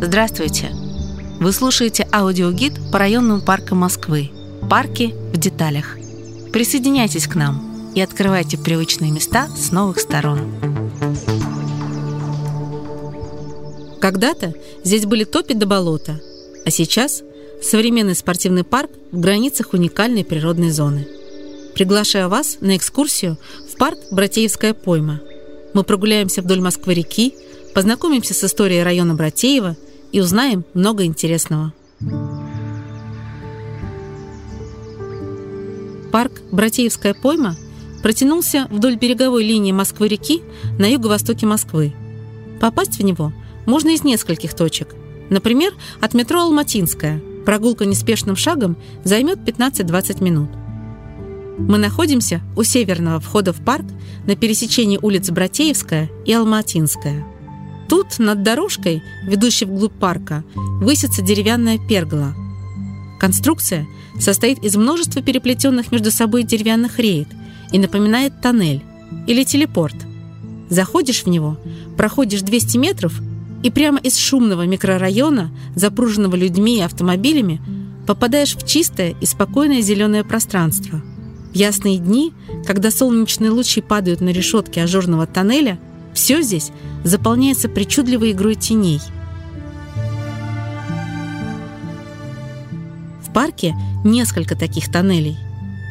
Здравствуйте! Вы слушаете аудиогид по районным паркам Москвы. Парки в деталях. Присоединяйтесь к нам и открывайте привычные места с новых сторон. Когда-то здесь были топи до болота, а сейчас современный спортивный парк в границах уникальной природной зоны. Приглашаю вас на экскурсию в парк Братеевская пойма. Мы прогуляемся вдоль Москвы-реки, познакомимся с историей района Братеева – и узнаем много интересного. Парк Братеевская пойма протянулся вдоль береговой линии Москвы-реки на юго-востоке Москвы. Попасть в него можно из нескольких точек. Например, от метро Алматинская. Прогулка неспешным шагом займет 15-20 минут. Мы находимся у северного входа в парк на пересечении улиц Братеевская и Алматинская – Тут, над дорожкой, ведущей вглубь парка, высится деревянная пергола. Конструкция состоит из множества переплетенных между собой деревянных рейд и напоминает тоннель или телепорт. Заходишь в него, проходишь 200 метров и прямо из шумного микрорайона, запруженного людьми и автомобилями, попадаешь в чистое и спокойное зеленое пространство. В ясные дни, когда солнечные лучи падают на решетки ажурного тоннеля, все здесь заполняется причудливой игрой теней. В парке несколько таких тоннелей,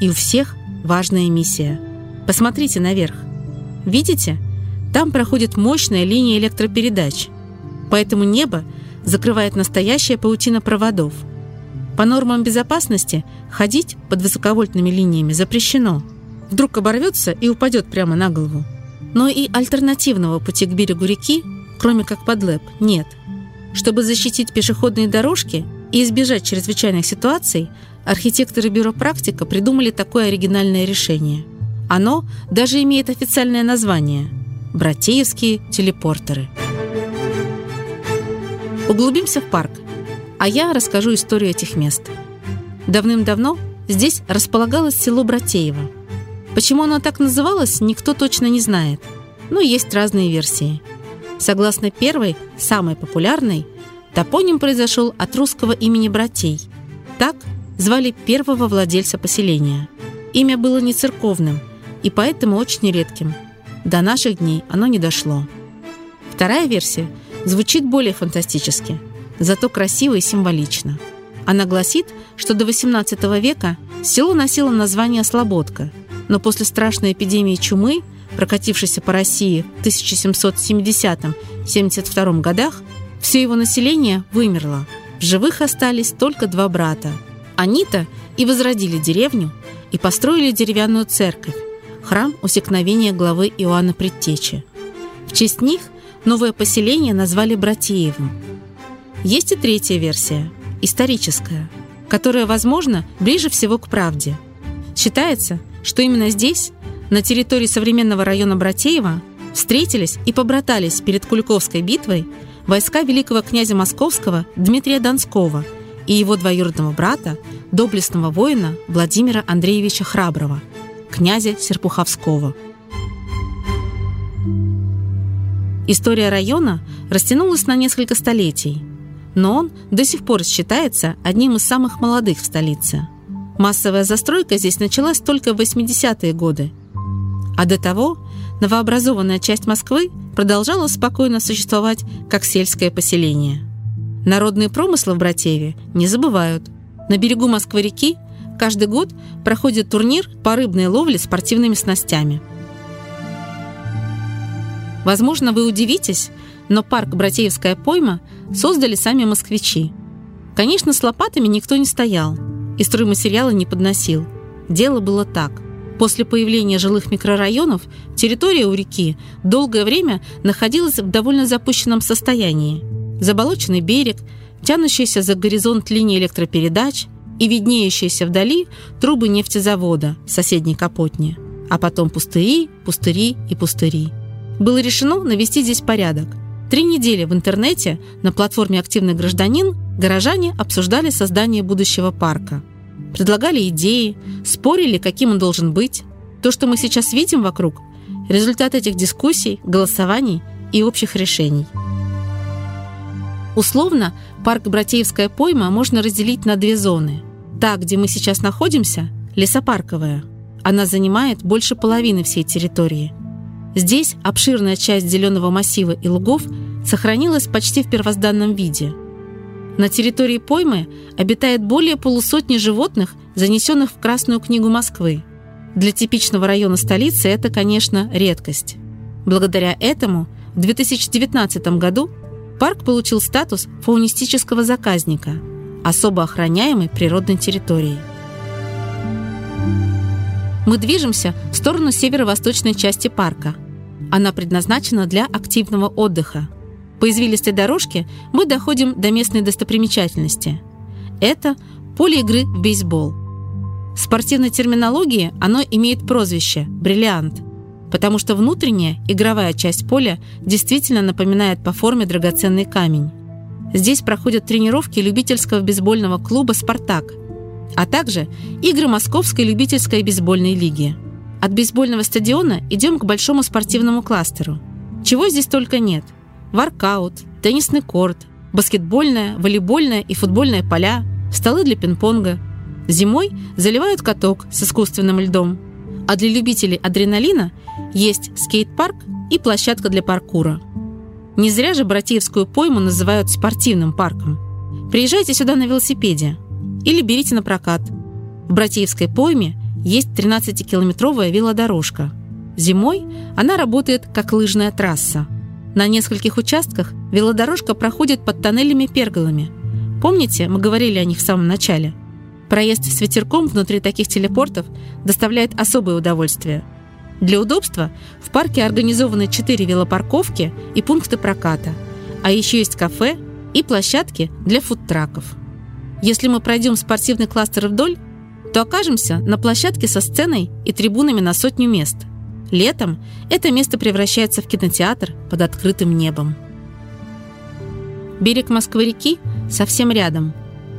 и у всех важная миссия. Посмотрите наверх. Видите? Там проходит мощная линия электропередач. Поэтому небо закрывает настоящая паутина проводов. По нормам безопасности ходить под высоковольтными линиями запрещено. Вдруг оборвется и упадет прямо на голову. Но и альтернативного пути к берегу реки, кроме как подлэп, нет. Чтобы защитить пешеходные дорожки и избежать чрезвычайных ситуаций, архитекторы бюро «Практика» придумали такое оригинальное решение. Оно даже имеет официальное название – «Братеевские телепортеры». Углубимся в парк, а я расскажу историю этих мест. Давным-давно здесь располагалось село Братеево – Почему оно так называлось, никто точно не знает. Но есть разные версии. Согласно первой, самой популярной, топоним произошел от русского имени братей. Так звали первого владельца поселения. Имя было не церковным и поэтому очень редким. До наших дней оно не дошло. Вторая версия звучит более фантастически, зато красиво и символично. Она гласит, что до XVIII века село носило название Слободка – но после страшной эпидемии чумы, прокатившейся по России в 1770-72 годах, все его население вымерло. В живых остались только два брата. Они-то и возродили деревню, и построили деревянную церковь, храм усекновения главы Иоанна Предтечи. В честь них новое поселение назвали Братеевым. Есть и третья версия, историческая, которая, возможно, ближе всего к правде. Считается, что именно здесь, на территории современного района Братеева, встретились и побратались перед Куликовской битвой войска великого князя Московского Дмитрия Донского и его двоюродного брата, доблестного воина Владимира Андреевича Храброго, князя Серпуховского. История района растянулась на несколько столетий, но он до сих пор считается одним из самых молодых в столице – Массовая застройка здесь началась только в 80-е годы. А до того новообразованная часть Москвы продолжала спокойно существовать как сельское поселение. Народные промыслы в Братееве не забывают. На берегу Москвы-реки каждый год проходит турнир по рыбной ловле спортивными снастями. Возможно, вы удивитесь, но парк «Братеевская пойма» создали сами москвичи. Конечно, с лопатами никто не стоял – и стройматериалы не подносил. Дело было так. После появления жилых микрорайонов территория у реки долгое время находилась в довольно запущенном состоянии. Заболоченный берег, тянущийся за горизонт линии электропередач и виднеющиеся вдали трубы нефтезавода в соседней Капотне. А потом пустыри, пустыри и пустыри. Было решено навести здесь порядок. Три недели в интернете на платформе «Активный гражданин» горожане обсуждали создание будущего парка. Предлагали идеи, спорили, каким он должен быть. То, что мы сейчас видим вокруг – результат этих дискуссий, голосований и общих решений. Условно, парк Братеевская пойма можно разделить на две зоны. Та, где мы сейчас находимся, лесопарковая. Она занимает больше половины всей территории. Здесь обширная часть зеленого массива и лугов сохранилась почти в первозданном виде. На территории поймы обитает более полусотни животных, занесенных в Красную книгу Москвы. Для типичного района столицы это, конечно, редкость. Благодаря этому в 2019 году парк получил статус фаунистического заказника, особо охраняемой природной территории. Мы движемся в сторону северо-восточной части парка. Она предназначена для активного отдыха. По извилистой дорожке мы доходим до местной достопримечательности. Это поле игры в бейсбол. В спортивной терминологии оно имеет прозвище «бриллиант», потому что внутренняя игровая часть поля действительно напоминает по форме драгоценный камень. Здесь проходят тренировки любительского бейсбольного клуба «Спартак», а также игры Московской любительской бейсбольной лиги. От бейсбольного стадиона идем к большому спортивному кластеру. Чего здесь только нет. Воркаут, теннисный корт, баскетбольная, волейбольная и футбольная поля, столы для пинг-понга. Зимой заливают каток с искусственным льдом. А для любителей адреналина есть скейт-парк и площадка для паркура. Не зря же Братьевскую пойму называют спортивным парком. Приезжайте сюда на велосипеде или берите на прокат. В Братьевской пойме есть 13-километровая велодорожка. Зимой она работает как лыжная трасса. На нескольких участках велодорожка проходит под тоннелями-перголами. Помните, мы говорили о них в самом начале? Проезд с ветерком внутри таких телепортов доставляет особое удовольствие – для удобства в парке организованы 4 велопарковки и пункты проката, а еще есть кафе и площадки для фудтраков. Если мы пройдем спортивный кластер вдоль, то окажемся на площадке со сценой и трибунами на сотню мест. Летом это место превращается в кинотеатр под открытым небом. Берег Москвы-реки совсем рядом.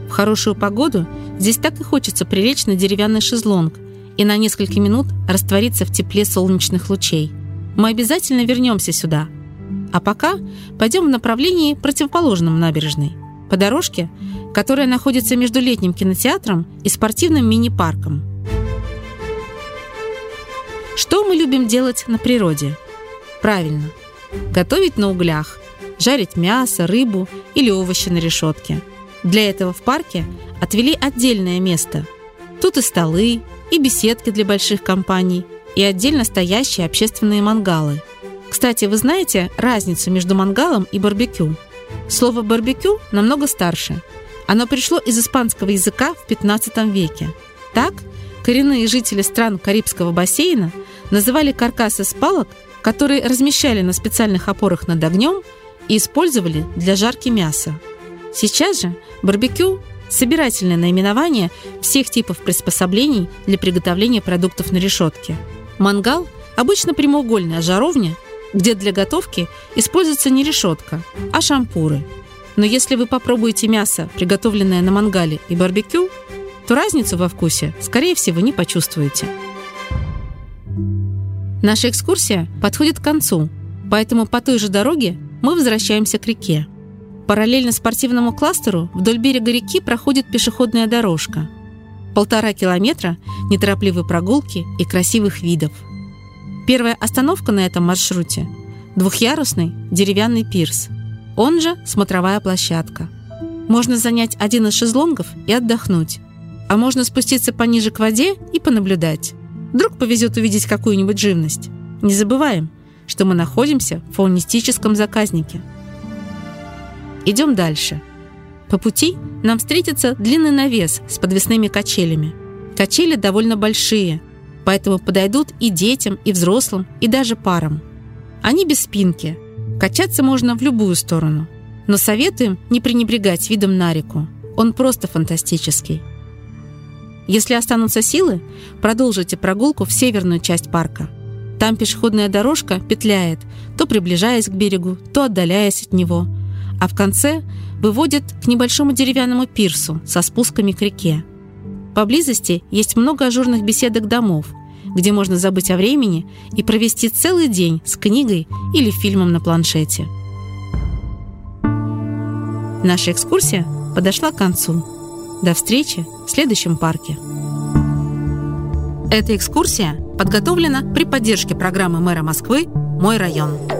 В хорошую погоду здесь так и хочется прилечь на деревянный шезлонг – и на несколько минут раствориться в тепле солнечных лучей. Мы обязательно вернемся сюда. А пока пойдем в направлении противоположном набережной, по дорожке, которая находится между летним кинотеатром и спортивным мини-парком. Что мы любим делать на природе? Правильно, готовить на углях, жарить мясо, рыбу или овощи на решетке. Для этого в парке отвели отдельное место. Тут и столы, и беседки для больших компаний, и отдельно стоящие общественные мангалы. Кстати, вы знаете разницу между мангалом и барбекю? Слово «барбекю» намного старше. Оно пришло из испанского языка в 15 веке. Так, коренные жители стран Карибского бассейна называли каркасы с палок, которые размещали на специальных опорах над огнем и использовали для жарки мяса. Сейчас же барбекю собирательное наименование всех типов приспособлений для приготовления продуктов на решетке. Мангал – обычно прямоугольная жаровня, где для готовки используется не решетка, а шампуры. Но если вы попробуете мясо, приготовленное на мангале и барбекю, то разницу во вкусе, скорее всего, не почувствуете. Наша экскурсия подходит к концу, поэтому по той же дороге мы возвращаемся к реке. Параллельно спортивному кластеру вдоль берега реки проходит пешеходная дорожка. Полтора километра неторопливой прогулки и красивых видов. Первая остановка на этом маршруте – двухъярусный деревянный пирс, он же смотровая площадка. Можно занять один из шезлонгов и отдохнуть, а можно спуститься пониже к воде и понаблюдать. Вдруг повезет увидеть какую-нибудь живность. Не забываем, что мы находимся в фаунистическом заказнике – Идем дальше. По пути нам встретится длинный навес с подвесными качелями. Качели довольно большие, поэтому подойдут и детям, и взрослым, и даже парам. Они без спинки. Качаться можно в любую сторону. Но советуем не пренебрегать видом на реку. Он просто фантастический. Если останутся силы, продолжите прогулку в северную часть парка. Там пешеходная дорожка петляет, то приближаясь к берегу, то отдаляясь от него – а в конце выводит к небольшому деревянному пирсу со спусками к реке. Поблизости есть много ажурных беседок домов, где можно забыть о времени и провести целый день с книгой или фильмом на планшете. Наша экскурсия подошла к концу. До встречи в следующем парке. Эта экскурсия подготовлена при поддержке программы мэра Москвы «Мой район».